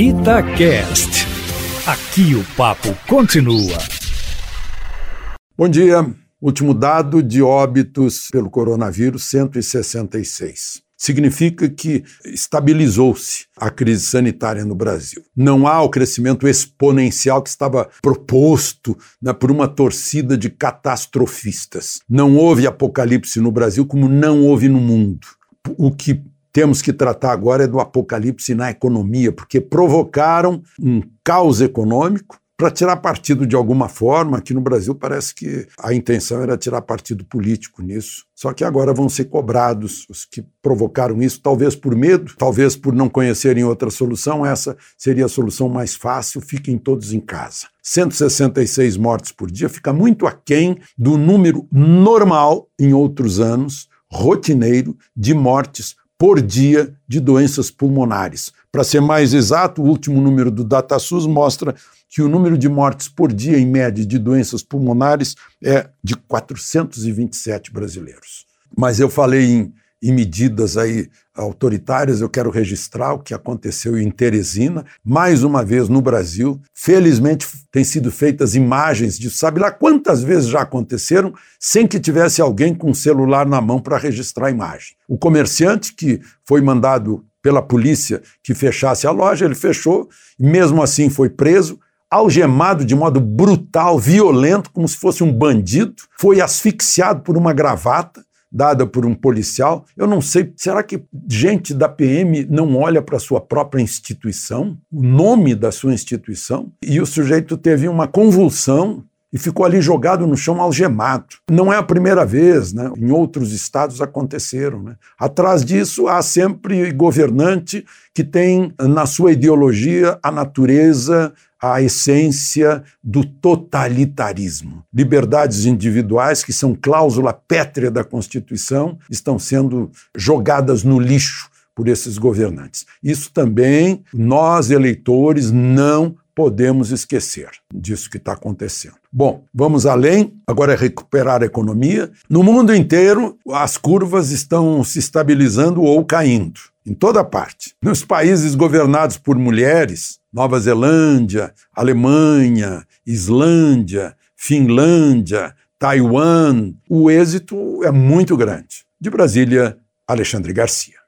Itacast. Aqui o papo continua. Bom dia. Último dado de óbitos pelo coronavírus: 166 significa que estabilizou-se a crise sanitária no Brasil. Não há o crescimento exponencial que estava proposto né, por uma torcida de catastrofistas. Não houve apocalipse no Brasil como não houve no mundo. O que temos que tratar agora é do apocalipse na economia, porque provocaram um caos econômico para tirar partido de alguma forma. Aqui no Brasil parece que a intenção era tirar partido político nisso. Só que agora vão ser cobrados os que provocaram isso, talvez por medo, talvez por não conhecerem outra solução. Essa seria a solução mais fácil: fiquem todos em casa. 166 mortes por dia fica muito aquém do número normal em outros anos, rotineiro, de mortes por dia de doenças pulmonares. Para ser mais exato, o último número do DataSUS mostra que o número de mortes por dia, em média, de doenças pulmonares é de 427 brasileiros. Mas eu falei em, em medidas aí autoritárias, eu quero registrar o que aconteceu em Teresina, mais uma vez no Brasil. Felizmente, têm sido feitas imagens de sabe lá quantas vezes já aconteceram, sem que tivesse alguém com o celular na mão para registrar a imagem. O comerciante que foi mandado pela polícia que fechasse a loja, ele fechou, e mesmo assim foi preso, algemado de modo brutal, violento, como se fosse um bandido, foi asfixiado por uma gravata dada por um policial. Eu não sei, será que gente da PM não olha para a sua própria instituição, o nome da sua instituição? E o sujeito teve uma convulsão e ficou ali jogado no chão algemado. Não é a primeira vez, né? em outros estados aconteceram. Né? Atrás disso há sempre governante que tem na sua ideologia a natureza, a essência do totalitarismo. Liberdades individuais, que são cláusula pétrea da Constituição, estão sendo jogadas no lixo por esses governantes. Isso também nós, eleitores, não podemos esquecer disso que está acontecendo. Bom, vamos além, agora é recuperar a economia. No mundo inteiro, as curvas estão se estabilizando ou caindo, em toda parte. Nos países governados por mulheres, Nova Zelândia, Alemanha, Islândia, Finlândia, Taiwan, o êxito é muito grande. De Brasília, Alexandre Garcia.